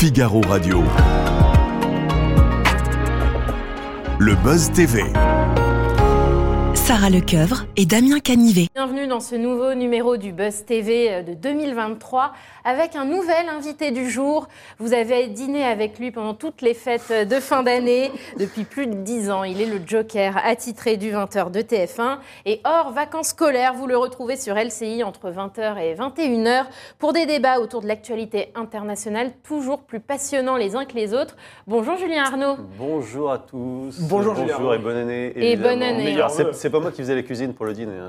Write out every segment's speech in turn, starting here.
Figaro Radio. Le Buzz TV. Sarah Lecoeuvre et Damien Canivet. Bienvenue dans ce nouveau numéro du Buzz TV euh, de 2023 avec un nouvel invité du jour. Vous avez dîné avec lui pendant toutes les fêtes de fin d'année depuis plus de 10 ans. Il est le Joker attitré du 20h de TF1 et hors vacances scolaires, vous le retrouvez sur LCI entre 20h et 21h pour des débats autour de l'actualité internationale toujours plus passionnants les uns que les autres. Bonjour Julien Arnaud. Bonjour à tous. Bonjour, Julien. Bonjour et bonne année. Et évidemment. bonne année. Alors, c'est- C'est pas moi qui faisais la cuisine pour le dîner. hein.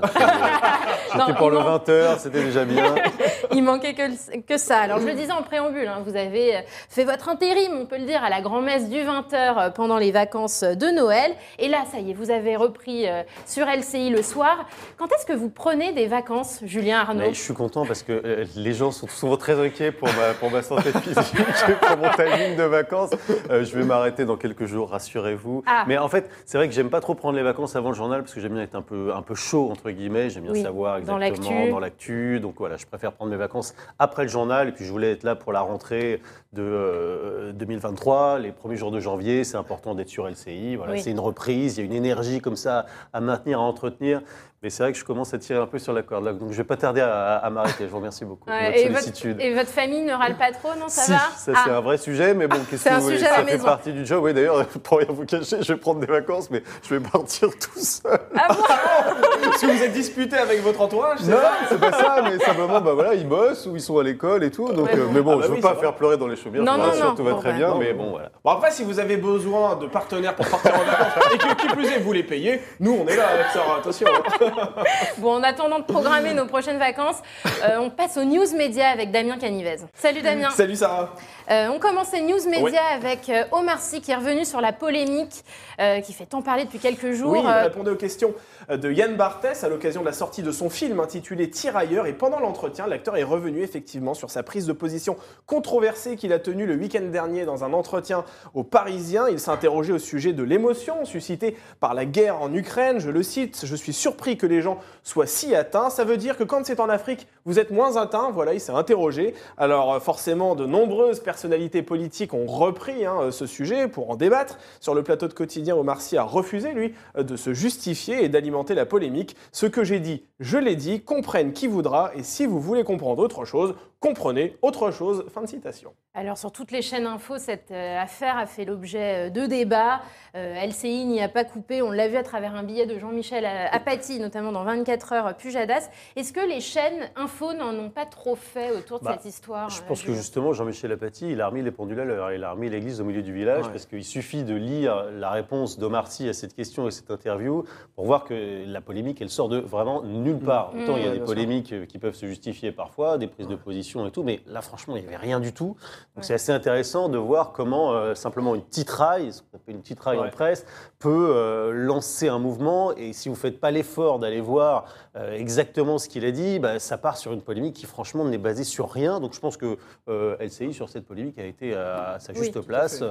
C'était pour le manque- 20h, c'était déjà bien. Il manquait que, que ça. Alors, je le disais en préambule, hein, vous avez euh, fait votre intérim, on peut le dire, à la grand-messe du 20h pendant les vacances de Noël. Et là, ça y est, vous avez repris euh, sur LCI le soir. Quand est-ce que vous prenez des vacances, Julien Arnaud Mais je suis content parce que euh, les gens sont souvent très inquiets pour ma, pour ma santé physique, pour mon timing de vacances. Euh, je vais m'arrêter dans quelques jours, rassurez-vous. Ah. Mais en fait, c'est vrai que j'aime pas trop prendre les vacances avant le journal parce que j'aime bien être un peu, un peu chaud, entre guillemets. J'aime bien Oui, savoir exactement dans l'actu. Donc voilà, je préfère prendre mes vacances après le journal. Et puis je voulais être là pour la rentrée de euh, 2023, les premiers jours de janvier. C'est important d'être sur LCI. Voilà, Oui. C'est une reprise, il y a une énergie comme ça à maintenir, à entretenir. Mais c'est vrai que je commence à tirer un peu sur la corde. là. Donc je vais pas tarder à, à m'arrêter. Je vous remercie beaucoup Ouais, votre et, votre, sollicitude. et votre famille ne râle pas trop, non Ça si, va? ça Ah. c'est un vrai sujet, mais bon, qu'est-ce c'est que un vous voulez, sujet à la ça fait maison. partie du job. Oui, d'ailleurs, pour rien vous cacher, je vais prendre des vacances, mais je vais partir tout seul. Ah bon? Est-ce que vous êtes disputé avec votre entourage c'est Non, c'est pas ça, mais simplement, bah voilà, ils bossent ou ils sont à l'école et tout. Donc, Ouais, euh, mais bon, Ah bah je veux oui, pas faire pleurer dans les chaumières. Non, je vous non, non. tout va très bah, bien, mais bon, voilà. Bon, après, si vous avez besoin de partenaires pour partir en vacances et que qui plus est, vous les payez, nous, on est là avec Sarah, attention. Bon, en attendant de programmer nos prochaines vacances, euh, on passe aux news médias avec Damien Canivez. Salut Damien. Salut Sarah. Euh, on commence les news médias Oui. avec euh, Omar Sy qui est revenu sur la polémique euh, qui fait tant parler depuis quelques jours. Oui, il répondait aux questions de Yann Barthès à l'occasion de la sortie de son film intitulé Tirailleurs. Et pendant l'entretien, l'acteur est revenu effectivement sur sa prise de position controversée qu'il a tenue le week-end dernier dans un entretien aux Parisiens. Il interrogé au sujet de l'émotion suscitée par la guerre en Ukraine. Je le cite Je suis surpris que les gens soient si atteints. Ça veut dire que quand c'est en Afrique, vous êtes moins atteints. Voilà, il s'est interrogé. Alors, euh, forcément, de nombreuses personnalités politiques ont repris hein, euh, ce sujet pour en débattre. Sur le plateau de quotidien, Omar Sy a refusé, lui, euh, de se justifier et d'alimenter la polémique. Ce que j'ai dit, je l'ai dit, comprenne qui voudra, et si vous voulez comprendre autre chose, comprenez autre chose. Fin de citation. Alors sur toutes les chaînes info, cette euh, affaire a fait l'objet euh, de débats. Euh, LCI n'y a pas coupé, on l'a vu à travers un billet de Jean-Michel Apathy, notamment dans 24 heures Pujadas. Est-ce que les chaînes info n'en ont pas trop fait autour de Bah, cette histoire Je euh, pense que justement, Jean-Michel Apathy, il a remis les pendules à l'heure. Il a remis l'église au milieu du village Ouais. parce qu'il suffit de lire la réponse d'Omar Sy à cette question et cette interview pour voir que la polémique, elle sort de vraiment nulle part. Mm. Autant il y a Ouais, des polémiques qui peuvent se justifier parfois, des prises de position et tout, mais là, franchement, il n'y avait rien du tout. Donc Ouais. c'est assez intéressant de voir comment euh, simplement une titraille, ce qu'on appelle une titraille en Ouais. presse, peut euh, lancer un mouvement. Et si vous ne faites pas l'effort d'aller voir euh, exactement ce qu'il a dit, bah, ça part sur une polémique qui, franchement, n'est basée sur rien. Donc je pense que LCI, sur cette polémique, a été à sa juste place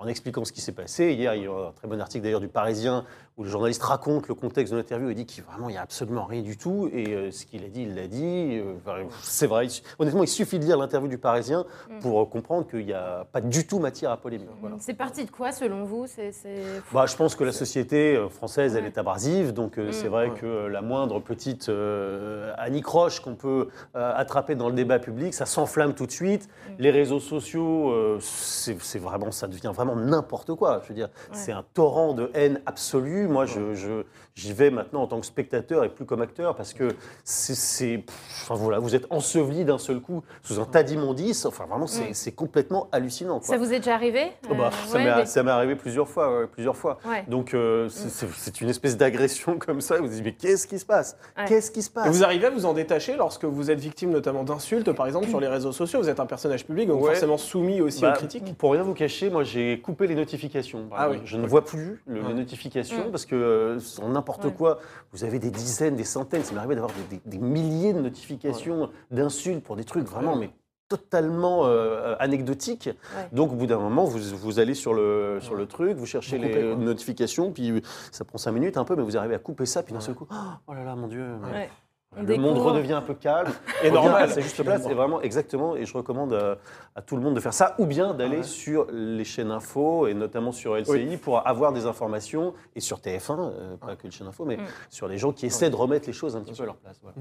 en expliquant ce qui s'est passé. Hier, il y a eu un très bon article d'ailleurs du Parisien où le journaliste raconte le contexte de l'interview et dit qu'il vraiment, il n'y a absolument rien du tout. Et ce qu'il a dit, il l'a dit. Enfin, c'est vrai. Honnêtement, il suffit de lire l'interview du Parisien Mm. pour comprendre qu'il n'y a pas du tout matière à polémique. Voilà. C'est parti de quoi selon vous? C'est c'est- Bah, je pense que la société euh, française, elle est abrasive, donc euh, Mm. c'est vrai Ouais. que euh, la moindre petite euh, anicroche qu'on peut euh, attraper dans le débat public, ça s'enflamme tout de suite. Mm. Les réseaux sociaux, euh, c'est c'est vraiment, ça devient vraiment n'importe quoi. Je veux dire, c'est un torrent de haine absolue. Moi, je, je- j'y vais maintenant en tant que spectateur et plus comme acteur parce que c'est, c'est- pff, enfin voilà, vous êtes enseveli d'un seul coup sous un tas d'immondices. Enfin, vraiment, c'est, Mm. C'est complètement hallucinant. quoi. Ça vous est déjà arrivé Oh bah, Euh, ça ouais, m'est mais- arrivé plusieurs fois, ouais, plusieurs fois. Ouais. Donc euh, c'est- c'est une espèce d'agression comme ça. Vous vous dites mais qu'est-ce qui se passe? Ouais. Qu'est-ce qui se Et passe vous arrivez à vous en détacher lorsque vous êtes victime notamment d'insultes, par exemple, sur les réseaux sociaux. Vous êtes un personnage public, donc Ouais. forcément soumis aussi Bah, aux critiques. Pour rien vous cacher, moi j'ai coupé les notifications. Ah oui. Je ne vois plus le- Ouais. les notifications Mm. parce que euh, n'importe Ouais. quoi, vous avez des dizaines, des centaines. Ça m'est arrivé d'avoir des, des- des milliers de notifications d'insultes pour des trucs vraiment mais totalement euh, anecdotiques. Ouais. Donc au bout d'un moment, vous, vous allez sur le, sur le truc, vous cherchez Vous les notifications, puis ça prend cinq minutes un peu, mais vous arrivez à couper ça, puis d'un seul coup, oh là là, mon Dieu. mais- le monde redevient un peu calme. Et normal, sa juste finalement. Et vraiment, exactement. Et je recommande euh, à tout le monde de faire ça, ou bien d'aller Ouais. sur les chaînes info, et notamment sur LCI, pour avoir des informations, et sur TF1, euh, pas que les chaînes info, mais Mm. sur les gens qui essaient de remettre les choses un petit peu à leur place. voilà.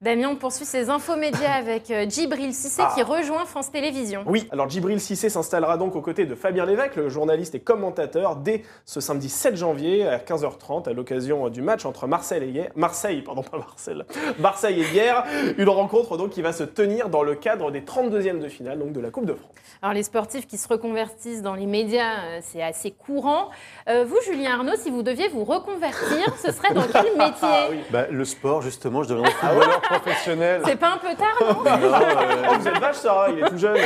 Damien, on poursuit ses infos médias avec euh, Djibril Cissé Ah. qui rejoint France Télévisions. Oui, alors Djibril Cissé s'installera donc aux côtés de Fabien Lévesque, le journaliste et commentateur, dès ce samedi 7 janvier à 15h30 à l'occasion du match entre Marseille et hier. Marseille, pardon, pas Marseille. Marseille et hier, une rencontre donc qui va se tenir dans le cadre des 32e de finale donc de la Coupe de France. Alors les sportifs qui se reconvertissent dans les médias, euh, c'est assez courant. Euh, vous, Julien Arnaud, si vous deviez vous reconvertir, ce serait dans quel métier? Ah oui. Bah, le sport, justement, je deviendrai footballeur professionnel. C'est pas un peu tard, non Non, euh, Oh, vous êtes vache, Sarah, il est tout jeune.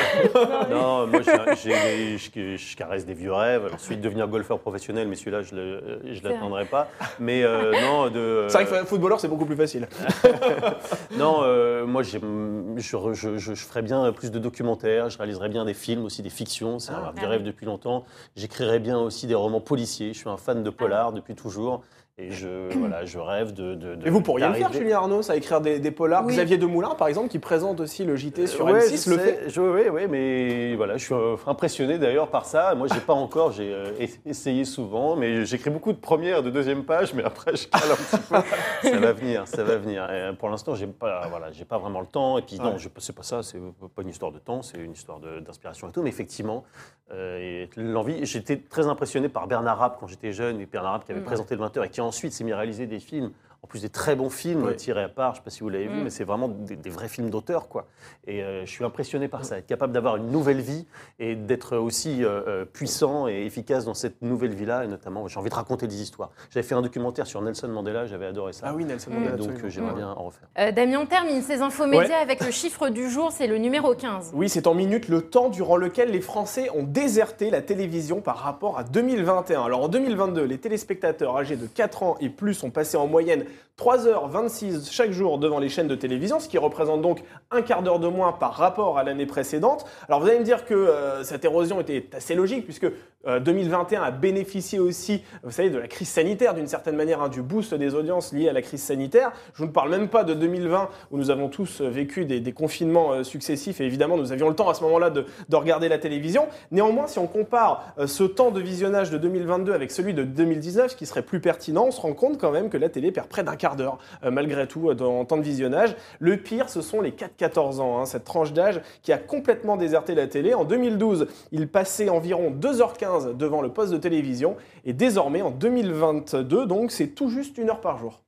Non, moi j'ai- j'ai- je, je caresse des vieux rêves. Ensuite, devenir golfeur professionnel, mais celui-là, je ne l'atteindrai pas. Mais euh, non, de. C'est vrai que footballeur, c'est beaucoup plus facile. Non, euh, moi je, je, je, je ferais bien plus de documentaires, je réaliserais bien des films aussi, des fictions, c'est un Ah des rêves oui. depuis longtemps. J'écrirais bien aussi des romans policiers, je suis un fan de polar depuis toujours. Et je, voilà, je rêve de. de, de- Et vous pourriez le faire, Julien Arnaud, ça écrire des, des polars. Oui. Xavier Demoulin, par exemple, qui présente aussi le JT sur Ouais, M6, je le sais, fait. je- Oui, oui, mais voilà, je suis euh, impressionné d'ailleurs par ça. Moi, j'ai pas encore, j'ai euh, es- essayé souvent, mais j'écris beaucoup de premières, et de deuxième page, mais après, je cale un petit peu. Ça va venir, ça va venir. Et euh, pour l'instant, j'ai pas, voilà, j'ai pas vraiment le temps. Et puis non, je- c'est pas ça, c'est pas une histoire de temps, c'est une histoire d'inspiration et tout. Mais effectivement, euh, l'envie. J'étais très impressionné par Bernard Rapp quand j'étais jeune, et Bernard Rapp qui avait Mm. présenté le 20h et qui ensuite s'est mis réaliser des films. En plus des très bons films tirés à part, je ne sais pas si vous l'avez vu, Mm. mais c'est vraiment des, des vrais films d'auteur, quoi. Et euh, je suis impressionné par ça, être capable d'avoir une nouvelle vie et d'être aussi euh, euh, puissant et efficace dans cette nouvelle vie-là. Et notamment, j'ai envie de raconter des histoires. J'avais fait un documentaire sur Nelson Mandela, j'avais adoré ça. Ah oui, Nelson. Mandela, donc absolument. euh, j'aimerais Mm. bien en refaire. Euh, Damien, on termine ses infos médias avec le chiffre du jour, c'est le numéro 15. Oui, c'est en minutes le temps durant lequel les Français ont déserté la télévision par rapport à 2021. Alors en 2022, les téléspectateurs âgés de 4 ans et plus ont passé en moyenne 3h26 chaque jour devant les chaînes de télévision, ce qui représente donc un quart d'heure de moins par rapport à l'année précédente. Alors vous allez me dire que euh, cette érosion était assez logique puisque euh, 2021 a bénéficié aussi, vous savez, de la crise sanitaire d'une certaine manière, hein, du boost des audiences liées à la crise sanitaire. Je ne parle même pas de 2020 où nous avons tous euh, vécu des, confinements euh, successifs et évidemment nous avions le temps à ce moment-là de, de regarder la télévision. Néanmoins, si on compare euh, ce temps de visionnage de 2022 avec celui de 2019, ce qui serait plus pertinent, on se rend compte quand même que la télé perd près d'un quart d'heure euh, malgré tout euh, en temps de visionnage. Le pire, ce sont les 4-14 ans, hein, cette tranche d'âge qui a complètement déserté la télé. En 2012, il passait environ 2h15 devant le poste de télévision et désormais en 2022, donc c'est tout juste une heure par jour.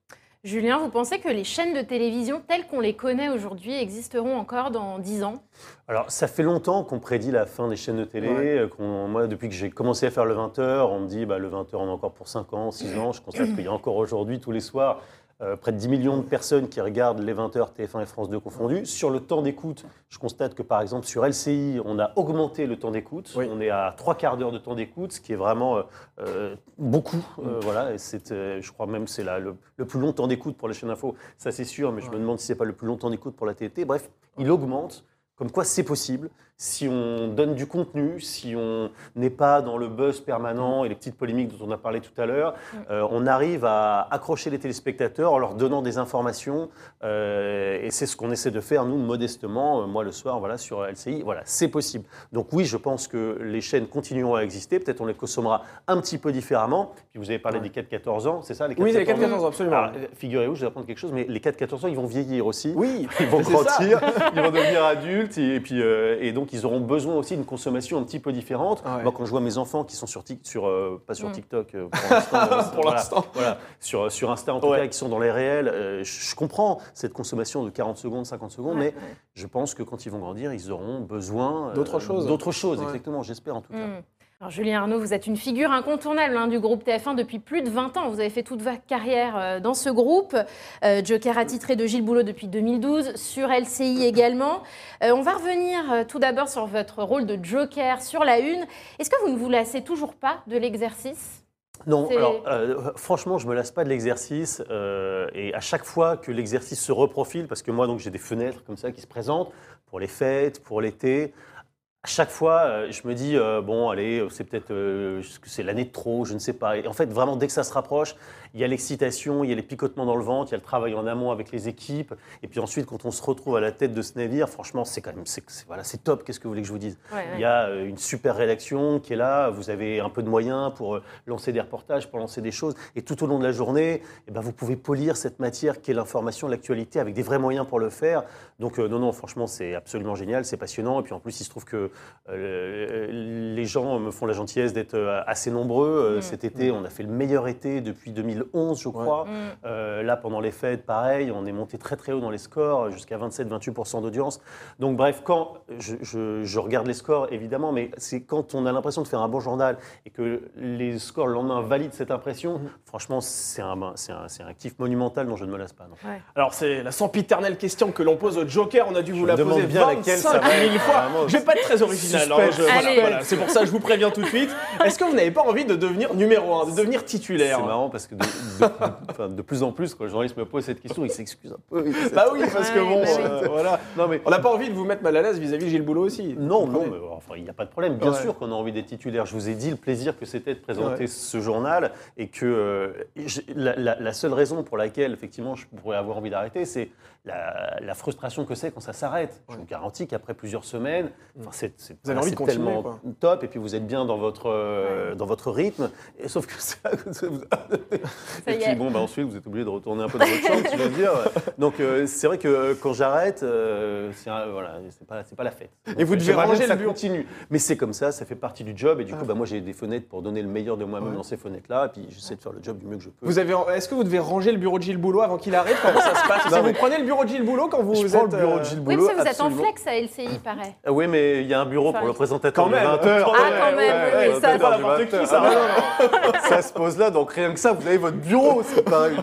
Julien, vous pensez que les chaînes de télévision telles qu'on les connaît aujourd'hui existeront encore dans 10 ans? Alors, ça fait longtemps qu'on prédit la fin des chaînes de télé. Ouais. euh, moi, depuis que j'ai commencé à faire le 20h, on me dit bah, le 20h, on a encore pour 5 ans, 6 ans. Je constate qu'il y a encore aujourd'hui, tous les soirs, euh, près de 10 millions de personnes qui regardent les 20h, TF1 et France 2 confondus. Sur le temps d'écoute, je constate que par exemple sur LCI, on a augmenté le temps d'écoute. Oui. On est à trois quarts d'heure de temps d'écoute, ce qui est vraiment euh, euh, beaucoup. Mm. Euh, voilà, et c'est, je crois même que c'est la- le, le plus long temps d'écoute pour les chaînes info. Ça, c'est sûr, mais je me demande si c'est pas le plus long temps d'écoute pour la TNT. Bref, il augmente. Comme quoi c'est possible si on donne du contenu, si on n'est pas dans le buzz permanent et les petites polémiques dont on a parlé tout à l'heure, euh, on arrive à accrocher les téléspectateurs en leur donnant des informations euh, et c'est ce qu'on essaie de faire nous modestement, euh, moi le soir voilà sur LCI, voilà c'est possible. Donc oui je pense que les chaînes continueront à exister, peut-être on les consommera un petit peu différemment. Puis vous avez parlé Ouais. des 4-14 ans, c'est ça les 4-14 Oui, les ans 4-14 ans, absolument. Figurez-vous, je vais apprendre quelque chose, mais les 4-14 ans ils vont vieillir aussi. oui, Ils vont grandir, ils vont devenir adultes et, puis, et donc ils auront besoin aussi d'une consommation un petit peu différente. Ah ouais. Moi, quand je vois mes enfants qui sont sur, Tik- sur euh, pas sur Mm. TikTok euh, pour l'instant, euh, voilà, l'instant. voilà, sur, sur Insta en tout Ouais. cas, qui sont dans les réels, euh, je, je comprends cette consommation de 40 secondes, 50 secondes, Ouais, mais je pense que quand ils vont grandir, ils auront besoin euh, D'autres choses. D'autres choses, Ouais. exactement, j'espère en tout cas. Alors Julien Arnaud, vous êtes une figure incontournable hein, du groupe TF1 depuis plus de 20 ans. Vous avez fait toute votre carrière euh, dans ce groupe. Euh, Joker attitré de Gilles Boulot depuis 2012, sur LCI également. Euh, on va revenir euh, tout d'abord sur votre rôle de Joker sur la Une. Est-ce que vous ne vous lassez toujours pas de l'exercice? Non, alors euh, franchement, je me lasse pas de l'exercice euh, et à chaque fois que l'exercice se reprofile, parce que moi donc j'ai des fenêtres comme ça qui se présentent pour les fêtes, pour l'été. À chaque fois, euh, je me dis, euh, bon, allez, c'est peut-être euh, que c'est l'année de trop, je ne sais pas. Et en fait, vraiment, dès que ça se rapproche, il y a l'excitation, il y a les picotements dans le ventre, il y a le travail en amont avec les équipes. Et puis ensuite, quand on se retrouve à la tête de ce navire, franchement, c'est quand même, c'est voilà, c'est top. Qu'est-ce que vous voulez que je vous dise? Ouais, ouais. Il y a euh, une super rédaction qui est là, vous avez un peu de moyens pour euh, lancer des reportages, pour lancer des choses. Et tout au long de la journée, eh ben, vous pouvez polir cette matière qui est l'information, l'actualité, avec des vrais moyens pour le faire. Donc euh, non, non, franchement, c'est absolument génial, c'est passionnant. Et puis en plus, il se trouve que euh, les gens me font la gentillesse d'être euh, assez nombreux. Euh, Mm. Cet été, on a fait le meilleur été depuis 2011, je crois. Mm. Euh, là, pendant les fêtes, pareil, on est monté très très haut dans les scores, jusqu'à 27-28% d'audience. Donc bref, quand je, je- je regarde les scores, évidemment, mais c'est quand on a l'impression de faire un bon journal et que les scores le lendemain valident cette impression, franchement, c'est un, c'est un, c'est un kiff monumental dont je ne me lasse pas. non. Alors, c'est la sempiternelle question que l'on pose au Joker. On a dû vous la poser bien laquelle ça 25 va 000 être, fois. vraiment. Je vais pas être très original. hein, Suspense. je- voilà, Allez. voilà. C'est pour ça que je vous préviens tout de suite. Est-ce que vous n'avez pas envie de devenir numéro 1, de devenir titulaire C'est marrant parce que de, de- enfin, de plus en plus, quand le journaliste me pose cette question, il s'excuse un peu. il Bah oui, parce que Ouais, bon, bah oui. euh, voilà. Non, mais On n'a pas envie de vous mettre mal à l'aise vis-à-vis de Gilles Boulot aussi. Non, non, mais enfin, il n'y a pas de problème. Bien Ouais. sûr qu'on a envie d'être titulaire. Je vous ai dit le plaisir que c'était de présenter Ouais. ce journal et que euh, j'ai- la, la- la seule raison pour laquelle, effectivement, je pourrais avoir envie d'arrêter, c'est la, la frustration que c'est quand ça s'arrête. Je vous garantis qu'après plusieurs semaines, enfin, c'est c'est- Vous avez envie de c'est continuer, tellement quoi. top et puis vous êtes bien dans votre, euh, dans votre rythme. Et, sauf que ça, vous- Ça et puis bon, bah, ensuite, vous êtes obligé de retourner un peu dans votre chambre, je veux dire. Donc, euh, c'est vrai que euh, quand j'arrête, euh, c'est un- voilà, c'est pas, c'est pas la fête. Donc, Et vous devez ranger ça le continue. Mais c'est comme ça, ça fait partie du job. Et du coup, bah, moi, j'ai des fenêtres pour donner le meilleur de moi-même Ouais. dans ces fenêtres-là. Et puis, j'essaie de faire le job du mieux que je peux. Vous avez, est-ce que vous devez ranger le bureau de Gilles Boulot avant qu'il arrive Comment ça se passe? Non, Si mais- Vous prenez le bureau de Gilles Boulot quand vous je êtes prends le bureau euh, de Gilles Oui, Boulot. parce que vous êtes en flex à LCI, paraît. Ah oui, mais il y a un bureau pour le présentateur Quand même. 20 heures. Ah, quand même, oui, oui, ça, présentateur c'est de n'importe 20 qui, heures. ça. Ah, non, non, non. ça se pose là, donc rien que ça, vous avez votre bureau, c'est pareil.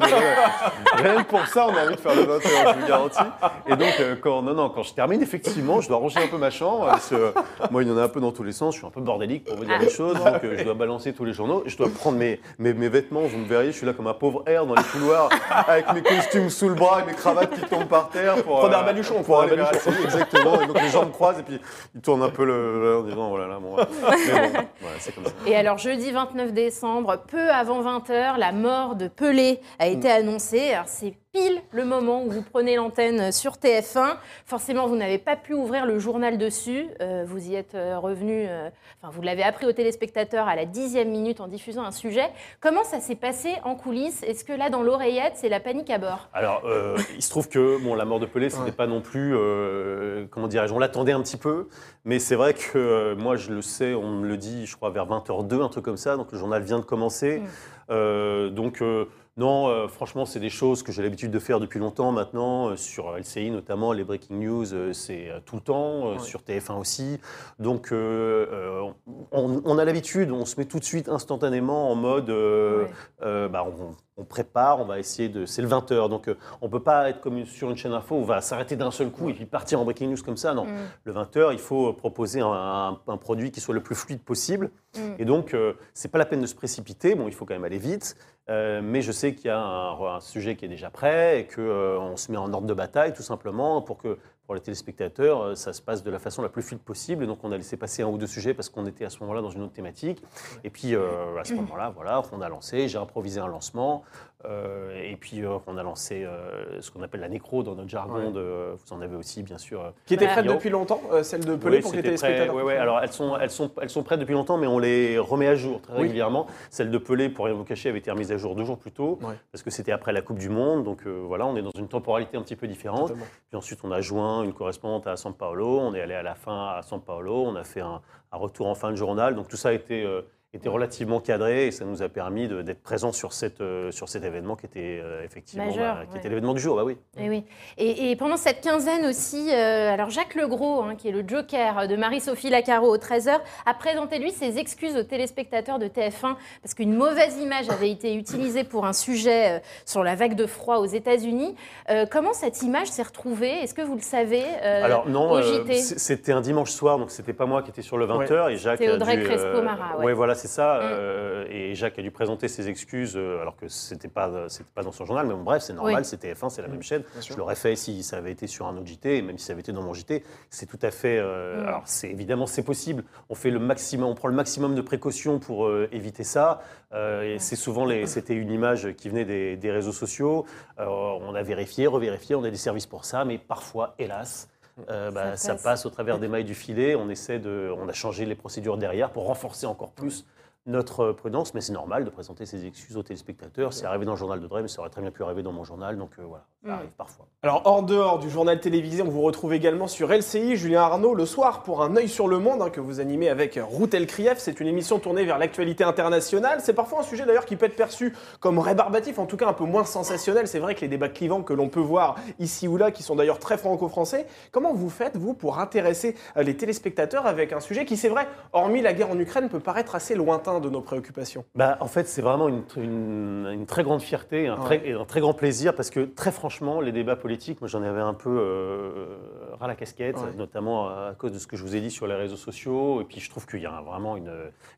rien que pour ça, on a envie de faire le 20 heures, je vous garantis. Et donc, euh, quand, non, non, quand je termine, effectivement, je dois ranger un peu ma chambre. parce que, euh, moi, il y en a un peu dans tous les sens. Je suis un peu bordélique pour vous dire les choses. Donc, euh, je dois balancer tous les journaux. Je dois prendre mes, mes, mes vêtements. Vous me verriez, je suis là comme un pauvre air dans les couloirs, avec mes costumes sous le bras et mes cravates qui tombent par terre. Pour, Prenez un baluchon, pour prenez aller un vers baluchon. LCI, Exactement. Et donc, les gens me croisent et puis ils tournent un peu le, le- en disant, voilà, là, bon. ouais. Mais bon, voilà, c'est comme ça. Et alors, jeudi 29 décembre, peu avant 20h, la mort de Pelé a été annoncée. Alors, c'est pile le moment où vous prenez l'antenne sur TF1. Forcément, vous n'avez pas pu ouvrir le journal dessus. Euh, vous y êtes euh, revenu, euh, enfin, vous l'avez appris aux téléspectateurs à la dixième minute en diffusant un sujet. Comment ça s'est passé en coulisses? Est-ce que là, dans l'oreillette, c'est la panique à bord? Alors, euh, il se trouve que bon, la mort de Pelé, c'était Ouais. pas non plus, euh, comment dirais-je, on l'attendait un petit peu, mais c'est vrai que euh, moi, je le sais, on me le dit, je crois, vers 20h02, un truc comme ça, donc le journal vient de commencer. Mm. Euh, donc, euh, non, euh, franchement, c'est des choses que j'ai l'habitude de faire depuis longtemps maintenant, euh, sur LCI notamment, les breaking news, euh, c'est euh, tout le temps, euh, Ouais. sur TF1 aussi. Donc, euh, euh, on, on a l'habitude, on se met tout de suite instantanément en mode. euh, Ouais. euh, bah, on, on prépare, on va essayer de. C'est le 20h, donc euh, on peut pas être comme une- sur une chaîne info où on va s'arrêter d'un seul coup et puis partir en breaking news comme ça. Non, Mm. le 20h, il faut proposer un, un- un produit qui soit le plus fluide possible. Mm. Et donc, euh, c'est pas la peine de se précipiter. Bon, il faut quand même aller vite. Euh, mais je sais qu'il y a un, un sujet qui est déjà prêt et qu'on se met en ordre de bataille tout simplement pour que pour les téléspectateurs, euh, ça se passe de la façon la plus fluide possible. Et donc, on a laissé passer un ou deux sujets parce qu'on était à ce moment-là dans une autre thématique. Et puis, euh, à ce moment-là, voilà, on a lancé, j'ai improvisé un lancement. Euh, et puis, euh, on a lancé euh, ce qu'on appelle la nécro dans notre jargon. Ouais. De, vous en avez aussi, bien sûr. Qui était prête depuis longtemps, celle de Pelé oui, pour les téléspectateurs. Ouais, ouais. Alors elles sont, elles sont, elles sont prêtes depuis longtemps, mais on les remet à jour très Oui. régulièrement. Celle de Pelé, pour rien vous cacher, avait été remise à jour deux jours plus tôt, Ouais. parce que c'était après la Coupe du Monde. Donc voilà, on est dans une temporalité un petit peu différente. Totalement. Puis ensuite, on a joint une correspondante à San Paolo. On est allé à la fin à San Paolo. On a fait un, un retour en fin de journal. Donc tout ça a été, était relativement cadré et ça nous a permis d'être présents sur, cette, euh, sur cet événement qui était euh, effectivement bah, qui ouais. était l'événement du jour. Bah oui. Et oui. Et, et pendant cette quinzaine aussi, euh, alors Jacques Legros, hein, qui est le joker de Marie-Sophie Lacaro au 13h, a présenté lui ses excuses aux téléspectateurs de TF1 parce qu'une mauvaise image avait été utilisée pour un sujet euh, sur la vague de froid aux États-Unis. Euh, comment cette image s'est retrouvée? Est-ce que vous le savez euh, Alors non, euh, c'était un dimanche soir, donc c'était pas moi qui étais sur le 20h et Jacques. C'était a Audrey Crespo-Mara, ouais. ouais, voilà, c'est ça. euh, et Jacques a dû présenter ses excuses, euh, alors que c'était pas, c'était pas dans son journal. Mais bon, bref, c'est normal, Oui. c'est TF1, c'est la même chaîne. Bien. Je l'aurais fait si ça avait été sur un autre JT, et même si ça avait été dans mon JT. C'est tout à fait. euh, Mm. Alors, c'est évidemment, c'est possible. On fait le maximum, on prend le maximum de précautions pour euh, éviter ça. Euh, et c'est souvent, les, c'était une image qui venait des, des réseaux sociaux. Euh, on a vérifié, revérifié, on a des services pour ça, mais parfois, hélas. Euh, bah, Ça ça, passe. passe. au travers des mailles du filet. On essaie de, on a changé les procédures derrière pour renforcer encore plus notre prudence, mais c'est normal de présenter ses excuses aux téléspectateurs. C'est arrivé dans le journal de Drey, mais ça aurait très bien pu arriver dans mon journal, donc euh, voilà, ça Mm. arrive parfois. Alors, hors dehors du journal télévisé, on vous retrouve également sur LCI, Julien Arnaud, le soir pour Un œil sur le monde, hein, que vous animez avec Ruth Elkrief. C'est une émission tournée vers l'actualité internationale. C'est parfois un sujet d'ailleurs qui peut être perçu comme rébarbatif, en tout cas un peu moins sensationnel. C'est vrai que les débats clivants que l'on peut voir ici ou là, qui sont d'ailleurs très franco-français, comment vous faites, vous, pour intéresser euh, les téléspectateurs avec un sujet qui, c'est vrai, hormis la guerre en Ukraine, peut paraître assez lointain de nos préoccupations? Bah, en fait, c'est vraiment une, une- une très grande fierté, un, Ouais. très, et un très grand plaisir, parce que très franchement, les débats politiques, moi j'en avais un peu euh, ras la casquette, Ouais. notamment à cause de ce que je vous ai dit sur les réseaux sociaux. Et puis je trouve qu'il y a vraiment une,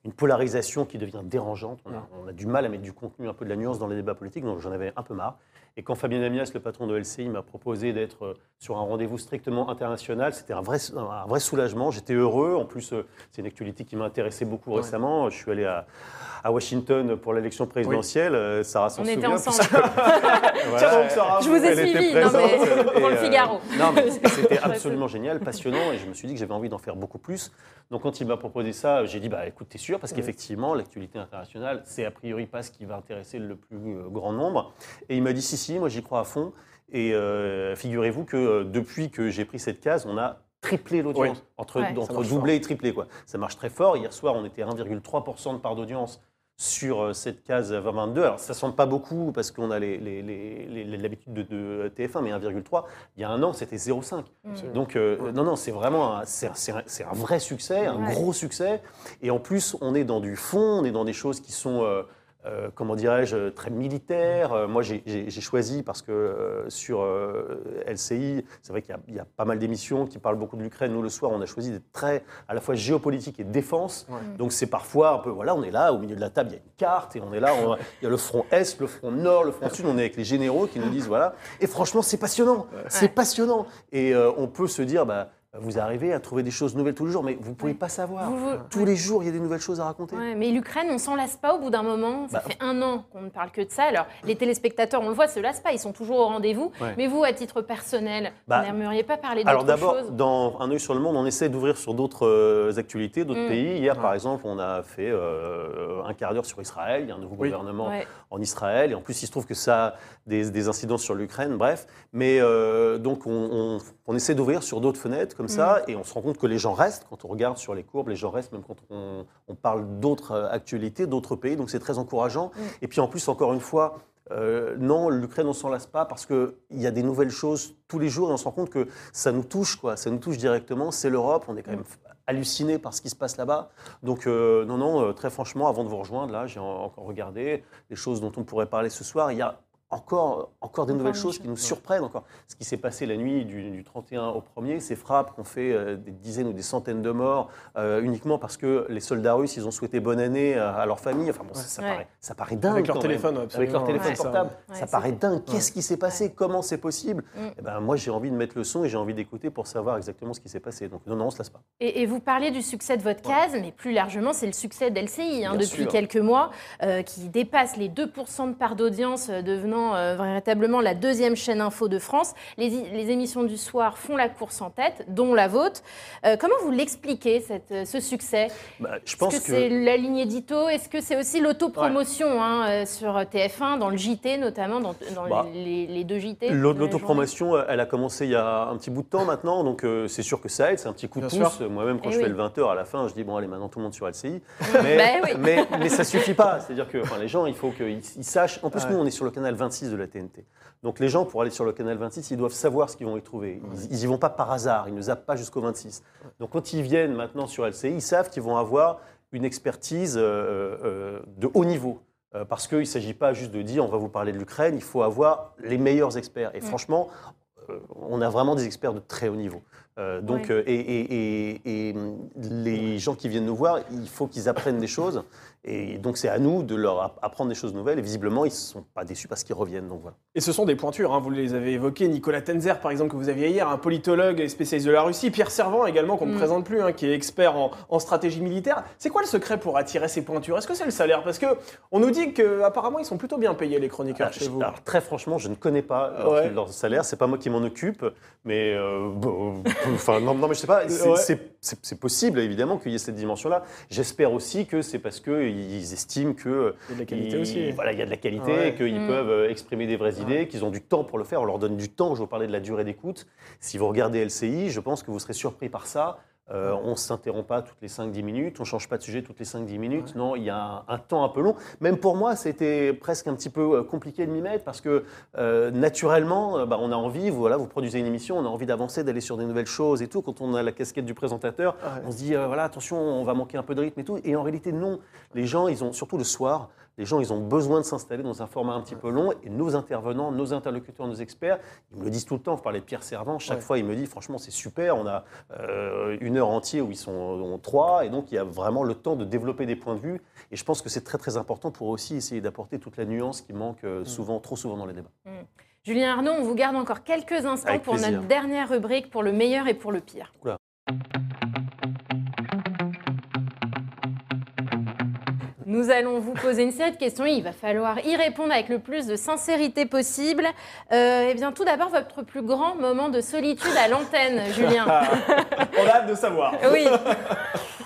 une polarisation qui devient dérangeante. On a, on a du mal à mettre du contenu, un peu de la nuance dans les débats politiques, donc j'en avais un peu marre. Et quand Fabien Amias, le patron de LCI, m'a proposé d'être euh, sur un rendez-vous strictement international, c'était un vrai, un vrai soulagement. J'étais heureux. En plus, euh, c'est une actualité qui m'a intéressé beaucoup Ouais. récemment. Je suis allé à, à Washington pour l'élection présidentielle. Euh, Sarah s'en On était ensemble. Voilà. Donc, Sarah, Je vous ai suivi, non, mais pour le et, euh, Figaro. non, mais c'était absolument génial, passionnant, et je me suis dit que j'avais envie d'en faire beaucoup plus. Donc quand il m'a proposé ça, j'ai dit bah écoute, t'es sûr? Parce qu'effectivement, l'actualité internationale, c'est a priori pas ce qui va intéresser le plus euh, grand nombre. Et il m'a dit si si, moi j'y crois à fond. Et euh, figurez-vous que euh, depuis que j'ai pris cette case, on a triplé l'audience, Oui. entre, Ouais. Entre doublé et triplé quoi. Ça marche très fort. Hier soir, on était à 1,3% de part d'audience sur euh, cette case 2022. Alors, ça ne semble pas beaucoup parce qu'on a les- les- les- les- les- l'habitude de, de TF1, mais 1,3, il y a un an, c'était 0,5. Donc, euh, non, non, c'est vraiment un, c'est un- vrai succès, un Ouais. gros succès. Et en plus, on est dans du fond, on est dans des choses qui sont. euh, euh, comment dirais-je, très militaires. Euh, moi, j'ai- choisi parce que euh, sur euh, LCI, c'est vrai qu'il y a- il y, a pas mal d'émissions qui parlent beaucoup de l'Ukraine. Nous, le soir, on a choisi d'être très à la fois géopolitique et défense. Ouais. Donc, c'est parfois un peu, voilà, on est là, au milieu de la table, il y a une carte et on est là, on- il y a le front Est, le front Nord, le front Sud, on est avec les généraux qui nous disent, voilà. Et franchement, c'est passionnant, c'est Ouais. passionnant. Et euh, on peut se dire, bah, vous arrivez à trouver des choses nouvelles tous les jours, mais vous ne pouvez Ouais. pas savoir. Vous- vous- Tous les jours, il y a des nouvelles choses à raconter. Ouais, mais l'Ukraine, on s'en lasse pas au bout d'un moment. Ça Bah, fait un an qu'on ne parle que de ça. Alors, les téléspectateurs, on le voit, se lassent pas. Ils sont toujours au rendez-vous. Ouais. Mais vous, à titre personnel, Bah, vous n'aimeriez pas parler Alors d'autre d'abord, chose dans Un œil sur le monde, on essaie d'ouvrir sur d'autres euh, actualités, d'autres Mm. pays. Hier, par exemple, on a fait euh, un quart d'heure sur Israël. Il y a un nouveau Oui. gouvernement Ouais. en Israël. Et en plus, il se trouve que ça a des, des incidences sur l'Ukraine. Bref. Mais euh, donc, on, on- on essaie d'ouvrir sur d'autres fenêtres comme ça. Mm. Et on se rend compte que les gens restent. Quand on regarde sur les courbes, les gens restent, même quand on, on parle d'autres euh, actualités, d'autres pays. Donc, c'est très encourageant. Mm. Et puis, en plus, encore une fois, euh, non, l'Ukraine, on s'en lasse pas parce qu'il y a des nouvelles choses tous les jours et on se rend compte que ça nous touche, quoi. Ça nous touche directement. C'est l'Europe, on est quand même halluciné par ce qui se passe là-bas. Donc, euh, non, non, très franchement, avant de vous rejoindre, là, j'ai en- encore regardé les choses dont on pourrait parler ce soir. Il y a encore, encore des nouvelles choses chose. qui nous surprennent encore. Ce qui s'est passé la nuit du, du 31 au 1er, ces frappes qu'on fait euh, des dizaines ou des centaines de morts euh, uniquement parce que les soldats russes, ils ont souhaité bonne année à, à leur famille. Enfin bon, ça, ça Ouais. paraît, ça paraît dingue. Avec leur quand même. téléphone, Avec leur téléphone Ouais. portable. Ouais, ça paraît dingue. Qu'est-ce qui s'est passé? Comment c'est possible? Mm. Eh ben, Moi, j'ai envie de mettre le son et j'ai envie d'écouter pour savoir exactement ce qui s'est passé. Donc, non, non, on se lasse pas. Et, et vous parlez du succès de votre case, mais plus largement, c'est le succès d'LCI hein, depuis sûr. quelques mois, euh, qui dépasse les 2% de part d'audience, euh, devenant euh, véritablement la deuxième chaîne info de France. Les, les émissions du soir font la course en tête, dont la vôtre. Euh, comment vous l'expliquez, cette- euh, ce succès? Bah, je Est-ce pense que, c'est la ligne édito? Est-ce que c'est aussi l'autopromotion hein, euh, sur TF1, dans le JT notamment, dans, dans Bah, les, les deux JT de L'auto- la L'autopromotion, elle a commencé il y a un petit bout de temps maintenant, donc euh, c'est sûr que ça aide, c'est un petit coup de Bien pouce. Moi-même, quand Eh je oui. fais le 20h à la fin, je dis bon, allez, maintenant tout le monde sur LCI. Mais, Bah oui. mais, mais ça suffit pas. C'est-à-dire que enfin, les gens, il faut qu'ils ils sachent. En plus, Ouais. nous, on est sur le canal 26 de la TNT. Donc les gens, pour aller sur le canal 26, ils doivent savoir ce qu'ils vont y trouver. Ils, ils y vont pas par hasard, ils ne zappent pas jusqu'au 26. Donc quand ils viennent maintenant sur LCI, ils savent qu'ils vont avoir une expertise euh, euh, de haut niveau. Euh, parce qu'il ne s'agit pas juste de dire on va vous parler de l'Ukraine, il faut avoir les meilleurs experts. Et franchement, euh, on a vraiment des experts de très haut niveau. Euh, donc, Ouais. euh, et, et- et- et, hum, les gens qui viennent nous voir, il faut qu'ils apprennent des choses. Et donc, c'est à nous de leur app- apprendre des choses nouvelles. Et visiblement, ils ne sont pas déçus parce qu'ils reviennent. Donc voilà. Et ce sont des pointures, hein, vous les avez évoqués. Nicolas Tenzer, par exemple, que vous aviez hier, un politologue et spécialiste de la Russie. Pierre Servant, également, qu'on ne Mm. présente plus, hein, qui est expert en, en stratégie militaire. C'est quoi le secret pour attirer ces pointures? Est-ce que c'est le salaire? Parce que on nous dit qu'apparemment, ils sont plutôt bien payés, les chroniqueurs, Alors, chez vous. alors, très franchement, je ne connais pas leur, Ouais. leur salaire. C'est pas moi qui m'en occupe, mais euh, bon, enfin non, non, mais je sais pas. C'est Ouais. possible évidemment qu'il y ait cette dimension-là. J'espère aussi que c'est parce que ils estiment que Il y a de la qualité ils- aussi. Voilà, il y a de la qualité, Ouais. et qu'ils Mm. peuvent euh, exprimer des vraies idées, qu'ils ont du temps pour le faire. On leur donne du temps. Je vous parlais de la durée d'écoute. Si vous regardez LCI, je pense que vous serez surpris par ça. Euh, on ne s'interrompt pas toutes les 5-10 minutes, on ne change pas de sujet toutes les 5-10 minutes. Non, il y a un, un temps un peu long. Même pour moi, c'était presque un petit peu euh, compliqué de m'y mettre parce que euh, naturellement, bah, on a envie, vous, voilà, vous produisez une émission, on a envie d'avancer, d'aller sur des nouvelles choses et tout. Quand on a la casquette du présentateur, Ouais. on se dit, euh, voilà, attention, on va manquer un peu de rythme et tout. Et en réalité, non. Les gens, ils ont, surtout le soir, les gens, ils ont besoin de s'installer dans un format un petit peu long. Et nos intervenants, nos interlocuteurs, nos experts, ils me le disent tout le temps. Vous parlez de Pierre Servant, chaque Ouais. fois, il me dit, franchement, c'est super. On a euh, une heure entière où ils sont ont trois. Et donc, il y a vraiment le temps de développer des points de vue. Et je pense que c'est très, très important pour aussi essayer d'apporter toute la nuance qui manque euh, souvent, trop souvent dans les débats. Julien Arnaud, on vous garde encore quelques instants Avec pour plaisir. notre dernière rubrique pour le meilleur et pour le pire. Oula. Nous allons vous poser une série de questions. Il va falloir y répondre avec le plus de sincérité possible. Euh, eh bien, tout d'abord, votre plus grand moment de solitude à l'antenne, Julien. On a hâte de savoir. Oui.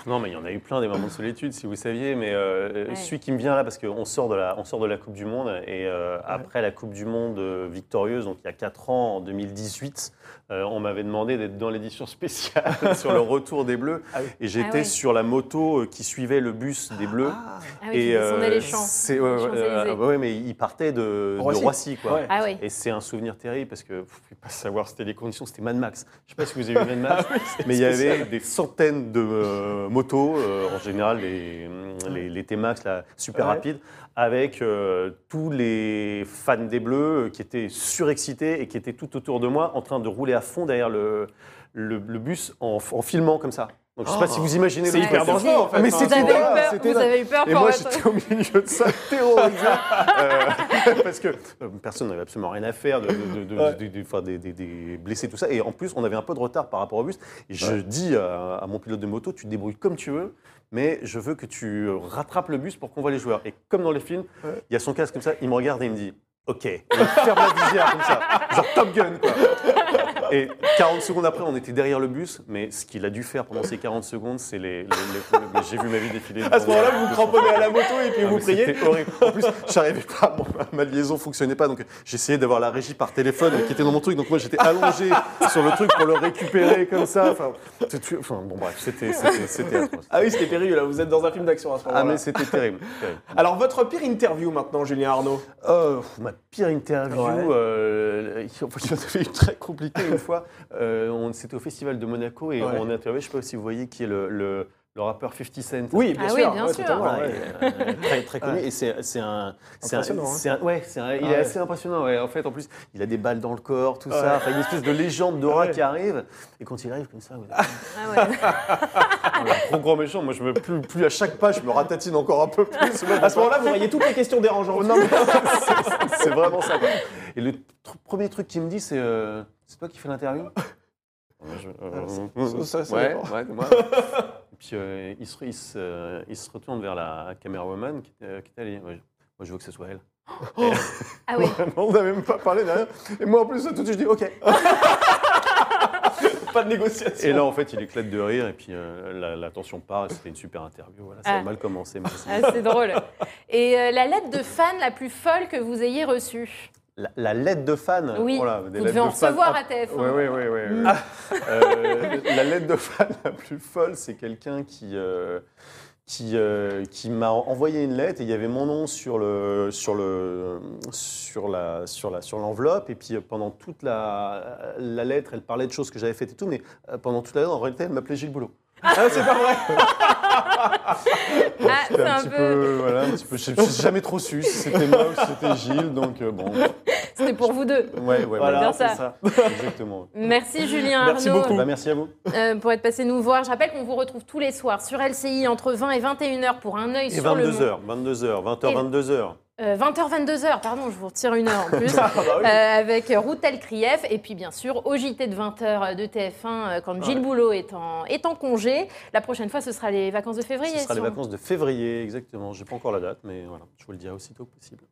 Non, mais il y en a eu plein des moments de solitude, si vous saviez. Mais euh, Ouais. celui qui me vient là, parce qu'on sort, de la- on sort de la Coupe du Monde, et euh, après la Coupe du Monde euh, victorieuse, donc il y a 4 ans, en 2018, euh, on m'avait demandé d'être dans l'édition spéciale sur le retour des Bleus. Ah oui. Et j'étais Ah ouais. sur la moto euh, qui suivait le bus des Bleus. Ah, Ah oui, descendait les champs. c'est- ouais, euh, mais il partait de de Roissy. Quoi. Oui. Et c'est un souvenir terrible parce que vous ne pouvez pas savoir, c'était les conditions, c'était Mad Max. Je ne sais pas si vous avez vu Mad Max, mais il y avait des centaines de euh, en général les, les, les T-Max, là, super Ouais. rapides, avec euh, tous les fans des Bleus euh, qui étaient surexcités et qui étaient tout autour de moi en train de rouler à fond derrière le, le, le bus en, en filmant comme ça. Donc je ne sais pas si vous imaginez C'est le hyper dangereux, en fait. Mais Vous c'était avez eu là, peur, c'était vous là. avez eu peur Et pour moi, votre... j'étais au milieu de ça, terrorisé, euh, parce que euh, personne n'avait absolument rien à faire, de, de- de- Ouais. de- de- enfin, des, des- des blessés, tout ça. Et en plus, on avait un peu de retard par rapport au bus. Et je dis à, à mon pilote de moto, tu te débrouilles comme tu veux, mais je veux que tu rattrapes le bus pour qu'on voit les joueurs. Et comme dans les films, il y a son casque comme ça, il me regarde et il me dit, OK, il ferme la visière comme ça, genre Top Gun, quoi. Et 40 secondes après, on était derrière le bus, mais ce qu'il a dû faire pendant ces 40 secondes, c'est les. les- les- mais J'ai vu ma vie défiler. À ce moment-là, vous vous cramponnez à la moto et puis Ah, vous priez. C'était horrible. En plus, j'arrivais pas, ma liaison fonctionnait pas, donc j'essayais d'avoir la régie par téléphone qui était dans mon truc, donc moi j'étais allongé sur le truc pour le récupérer comme ça. Enfin, bon bref, c'était. Ah oui, c'était périlleux là, vous êtes dans un film d'action à ce Ah moment-là. mais c'était terrible. Alors, votre pire interview maintenant, Julien Arnaud? Euh, pff, ma pire interview, Ouais. euh, il y en avait une très compliquée une fois. Euh, on- C'était au Festival de Monaco et Ouais. on a interviewé, je ne sais pas si vous voyez, qui est le, le- le rappeur 50 Cent. Oui, bien Ah sûr. oui, bien ouais, sûr. totalement, Voilà, ouais. et, euh, très, très connu. Ouais. Et c'est c'est un. c'est un- Impressionnant, hein. un- ouais, c'est un- il Ah est ouais. assez impressionnant. ouais. En fait, en plus, il a des balles dans le corps, tout Ouais. ça. Enfin, une espèce de légende d'aura Ouais. qui arrive. Et quand il arrive comme ça, Ah ouais. gros grand méchant. Moi, je me plus, plus à chaque pas, je me ratatine encore un peu plus. À ce moment-là, vous voyez toutes les questions dérangeantes. Non, mais c'est- c'est vraiment ça. quoi. Et le tr- premier truc qu'il me dit, c'est euh, C'est toi qui fais l'interview? Ouais, je- euh, ça- ça- ça ouais, moi. Et puis euh, il, se, il, se, il se retourne vers la camérawoman qui était, qui était allée. Moi, je veux que ce soit elle. Ah oui. On n'a même pas parlé derrière. Et moi, en plus, tout de suite, je dis OK. Pas de négociation. Et là, en fait, il éclate de rire. Et puis euh, la, la tension part. et C'était une super interview. Voilà, ça Ah. a mal commencé. Mais c'est- Ah, c'est drôle. Et euh, la lettre de fan la plus folle que vous ayez reçue? La, la lettre de fan. Oui, voilà, vous des devez lettres en de recevoir à TF1. Oui, oui, oui. oui, oui. Mm. Euh, la lettre de fan la plus folle, c'est quelqu'un qui, euh, qui, euh, qui m'a envoyé une lettre et il y avait mon nom sur le sur le sur la sur la sur l'enveloppe et puis euh, pendant toute la, la lettre, elle parlait de choses que j'avais faites et tout, mais euh, pendant toute la lettre, en réalité, elle m'appelait Gilles Boulot. Ah, c'est pas vrai. Ah, c'est C'était un petit peu, peu, voilà, un petit peu. Je n'ai jamais trop su si c'était moi ou si c'était Gilles, donc euh, bon. C'était pour vous deux. Ouais, ouais, Voilà, bien c'est ça. ça. exactement. Merci Julien Merci Arnaud beaucoup. Bah, merci à vous. euh, pour être passé nous voir. Je rappelle qu'on vous retrouve tous les soirs sur LCI entre 20 et 21h pour un œil Et sur le monde. 22h, 22h, 20h, Et- 22h. Euh, 20h, 22h, pardon, je vous retire une heure en plus. Ah bah oui. Euh, avec Routel Krief et puis bien sûr au JT de 20h de TF1 euh, quand Gilles Ouais. Boulot est en, est en congé. La prochaine fois ce sera les vacances de février. Ce sera les vacances de février, exactement. Je n'ai pas encore la date, mais voilà, je vous le dirai aussitôt que possible.